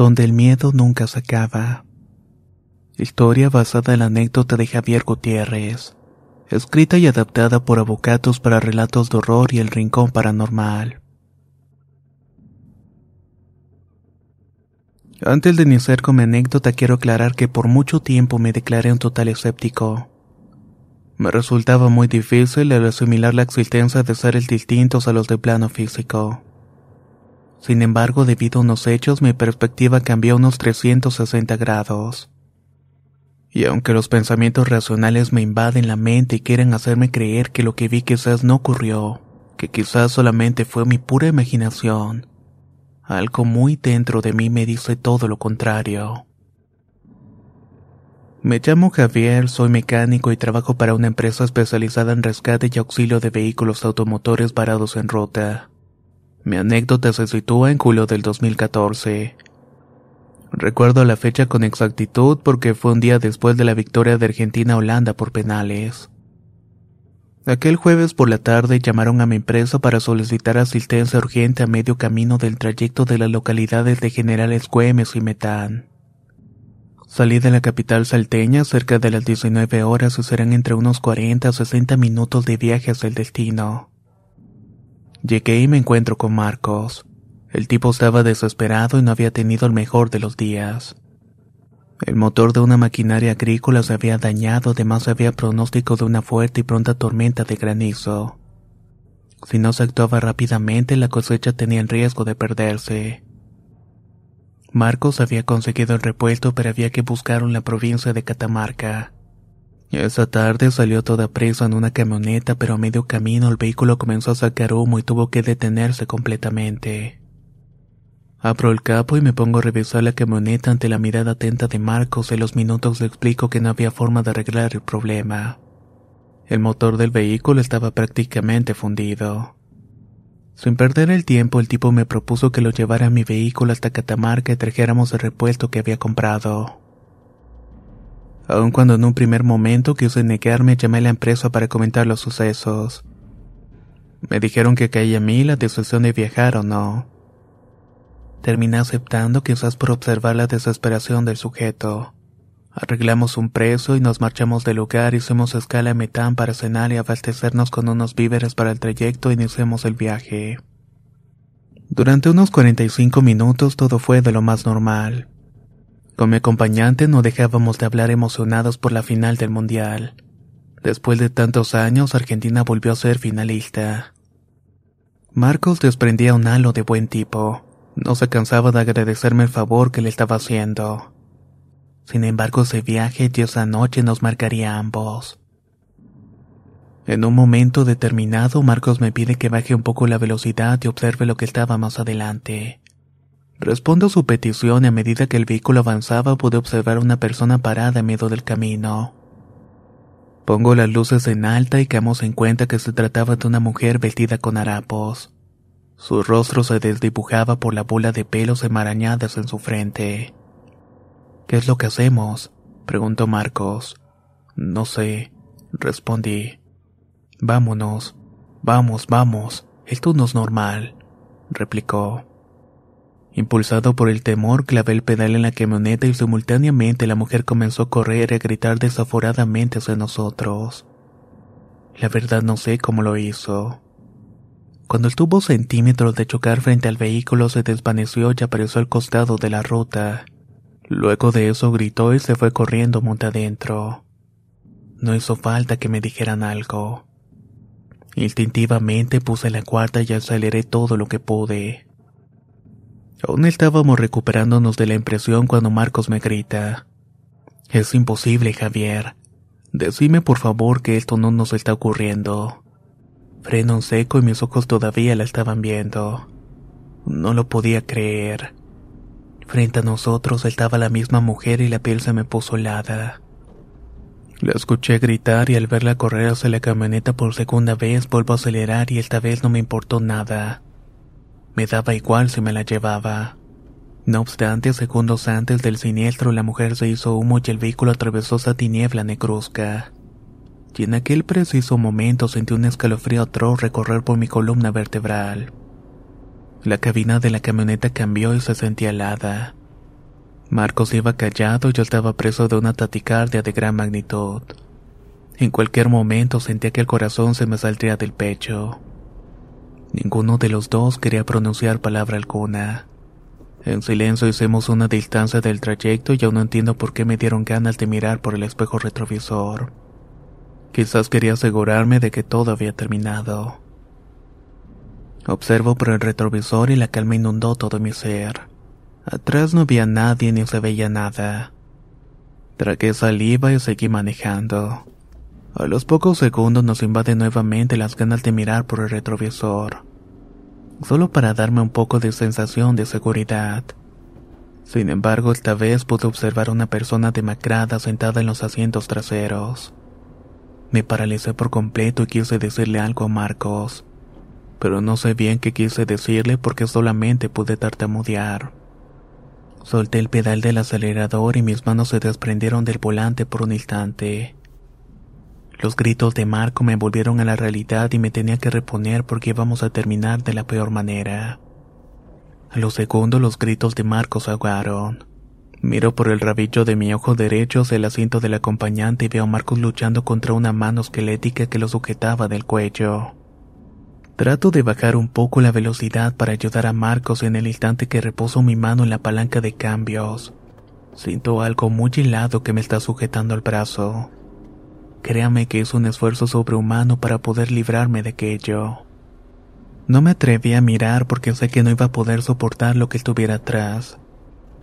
donde el miedo nunca se acaba. Historia basada en la anécdota de Javier Gutiérrez, escrita y adaptada por Avocatos para Relatos de Horror y El Rincón Paranormal. Antes de iniciar con mi anécdota quiero aclarar que por mucho tiempo me declaré un total escéptico. Me resultaba muy difícil el asimilar la existencia de seres distintos a los de plano físico. Sin embargo, debido a unos hechos, mi perspectiva cambió unos 360 grados. Y aunque los pensamientos racionales me invaden la mente y quieren hacerme creer que lo que vi quizás no ocurrió, que quizás solamente fue mi pura imaginación, algo muy dentro de mí me dice todo lo contrario. Me llamo Javier, soy mecánico y trabajo para una empresa especializada en rescate y auxilio de vehículos automotores varados en ruta. Mi anécdota se sitúa en julio del 2014. Recuerdo la fecha con exactitud porque fue un día después de la victoria de Argentina a Holanda por penales. Aquel jueves por la tarde llamaron a mi empresa para solicitar asistencia urgente a medio camino del trayecto de las localidades de Generales Güemes y Metán. Salí de la capital salteña cerca de las 19 horas y serán entre unos 40 a 60 minutos de viaje hacia el destino. Llegué y me encuentro con Marcos. El tipo estaba desesperado y no había tenido el mejor de los días. El motor de una maquinaria agrícola se había dañado, además había pronóstico de una fuerte y pronta tormenta de granizo. Si no se actuaba rápidamente, la cosecha tenía el riesgo de perderse. Marcos había conseguido el repuesto, pero había que buscarlo en la provincia de Catamarca. Esa tarde salió toda presa en una camioneta, pero a medio camino el vehículo comenzó a sacar humo y tuvo que detenerse completamente. Abro el capo y me pongo a revisar la camioneta ante la mirada atenta de Marcos en los minutos le explico que no había forma de arreglar el problema. El motor del vehículo estaba prácticamente fundido. Sin perder el tiempo, el tipo me propuso que lo llevara a mi vehículo hasta Catamarca y trajéramos el repuesto que había comprado. Aun cuando en un primer momento quise negarme, llamé a la empresa para comentar los sucesos. Me dijeron que caía a mí la decisión de viajar o no. Terminé aceptando quizás por observar la desesperación del sujeto. Arreglamos un preso y nos marchamos del lugar, hicimos escala en Metán para cenar y abastecernos con unos víveres para el trayecto e iniciamos el viaje. Durante unos 45 minutos todo fue de lo más normal. Con mi acompañante no dejábamos de hablar emocionados por la final del Mundial. Después de tantos años, Argentina volvió a ser finalista. Marcos desprendía un halo de buen tipo. No se cansaba de agradecerme el favor que le estaba haciendo. Sin embargo, ese viaje y esa noche nos marcaría a ambos. En un momento determinado, Marcos me pide que baje un poco la velocidad y observe lo que estaba más adelante. Respondo a su petición y a medida que el vehículo avanzaba pude observar a una persona parada en medio del camino. Pongo las luces en alta y caemos en cuenta que se trataba de una mujer vestida con harapos. Su rostro se desdibujaba por la bola de pelos enmarañadas en su frente. ¿Qué es lo que hacemos? preguntó Marcos. No sé, respondí. Vámonos, vamos, vamos, esto no es normal, replicó. Impulsado por el temor, clavé el pedal en la camioneta y simultáneamente la mujer comenzó a correr y a gritar desaforadamente hacia nosotros. La verdad no sé cómo lo hizo. Cuando estuvo centímetros de chocar frente al vehículo se desvaneció y apareció al costado de la ruta. Luego de eso gritó y se fue corriendo monte adentro. No hizo falta que me dijeran algo. Instintivamente puse la cuarta y aceleré todo lo que pude. Aún estábamos recuperándonos de la impresión cuando Marcos me grita. Es imposible, Javier. Decime por favor que esto no nos está ocurriendo. Freno en seco y mis ojos todavía la estaban viendo. No lo podía creer. Frente a nosotros estaba la misma mujer y la piel se me puso helada. La escuché gritar y al verla correr hacia la camioneta por segunda vez vuelvo a acelerar y esta vez no me importó nada. Me daba igual si me la llevaba. No obstante, segundos antes del siniestro, la mujer se hizo humo y el vehículo atravesó esa tiniebla negruzca. Y en aquel preciso momento sentí un escalofrío atroz recorrer por mi columna vertebral. La cabina de la camioneta cambió y se sentía helada. Marcos iba callado y yo estaba preso de una taticardia de gran magnitud. En cualquier momento sentía que el corazón se me saldría del pecho. Ninguno de los dos quería pronunciar palabra alguna. En silencio hicimos una distancia del trayecto y aún no entiendo por qué me dieron ganas de mirar por el espejo retrovisor. Quizás quería asegurarme de que todo había terminado. Observo por el retrovisor y la calma inundó todo mi ser. Atrás no había nadie ni se veía nada. Tragué saliva y seguí manejando. A los pocos segundos nos invaden nuevamente las ganas de mirar por el retrovisor, solo para darme un poco de sensación de seguridad. Sin embargo, esta vez pude observar a una persona demacrada sentada en los asientos traseros. Me paralicé por completo y quise decirle algo a Marcos, pero no sé bien qué quise decirle porque solamente pude tartamudear. Solté el pedal del acelerador y mis manos se desprendieron del volante por un instante. Los gritos de Marco me volvieron a la realidad y me tenía que reponer porque íbamos a terminar de la peor manera. A los segundos los gritos de Marco se ahogaron. Miro por el rabillo de mi ojo derecho hacia el asiento del acompañante y veo a Marcos luchando contra una mano esquelética que lo sujetaba del cuello. Trato de bajar un poco la velocidad para ayudar a Marcos en el instante que reposo mi mano en la palanca de cambios. Siento algo muy helado que me está sujetando el brazo. Créame que es un esfuerzo sobrehumano para poder librarme de aquello. No me atreví a mirar porque sé que no iba a poder soportar lo que estuviera atrás.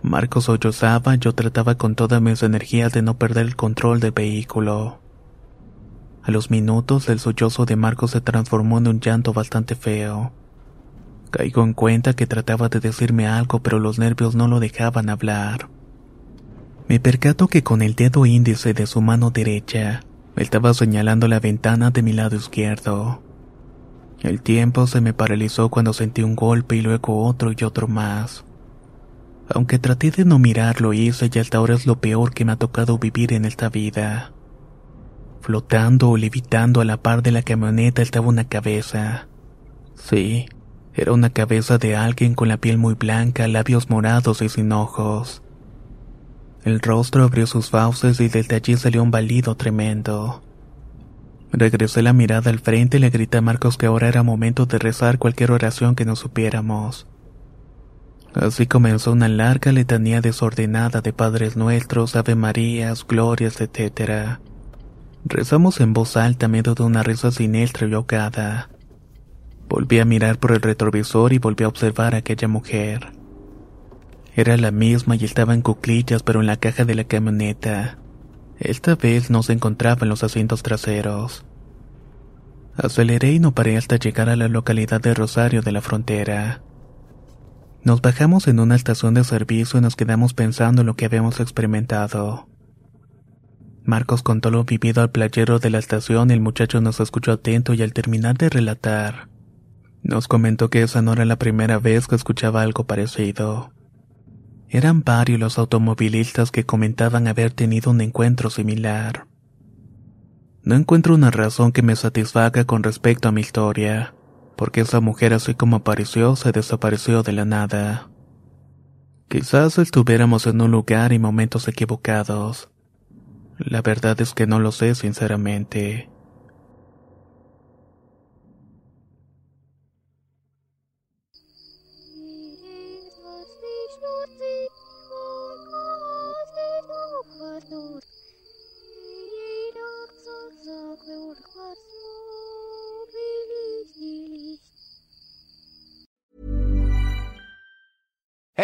Marcos sollozaba, yo trataba con todas mis energías de no perder el control del vehículo. A los minutos el sollozo de Marcos se transformó en un llanto bastante feo. Caigo en cuenta que trataba de decirme algo pero los nervios no lo dejaban hablar. Me percato que con el dedo índice de su mano derecha estaba señalando la ventana de mi lado izquierdo. El tiempo se me paralizó cuando sentí un golpe y luego otro y otro más. Aunque traté de no mirarlo hice y hasta ahora es lo peor que me ha tocado vivir en esta vida. Flotando o levitando a la par de la camioneta estaba una cabeza. Sí, era una cabeza de alguien con la piel muy blanca, labios morados y sin ojos. El rostro abrió sus fauces y desde allí salió un balido tremendo. Regresé la mirada al frente y le grité a Marcos que ahora era momento de rezar cualquier oración que no supiéramos. Así comenzó una larga letanía desordenada de Padres Nuestros, Ave Marías, Glorias, etc. Rezamos en voz alta medio de una risa siniestra y ahogada. Volví a mirar por el retrovisor y volví a observar a aquella mujer. Era la misma y estaba en cuclillas pero en la caja de la camioneta. Esta vez no se encontraba en los asientos traseros. Aceleré y no paré hasta llegar a la localidad de Rosario de la Frontera. Nos bajamos en una estación de servicio y nos quedamos pensando en lo que habíamos experimentado. Marcos contó lo vivido al playero de la estación y el muchacho nos escuchó atento y al terminar de relatar, nos comentó que esa no era la primera vez que escuchaba algo parecido. Eran varios los automovilistas que comentaban haber tenido un encuentro similar. No encuentro una razón que me satisfaga con respecto a mi historia, porque esa mujer así como apareció se desapareció de la nada. Quizás estuviéramos en un lugar y momentos equivocados. La verdad es que no lo sé sinceramente.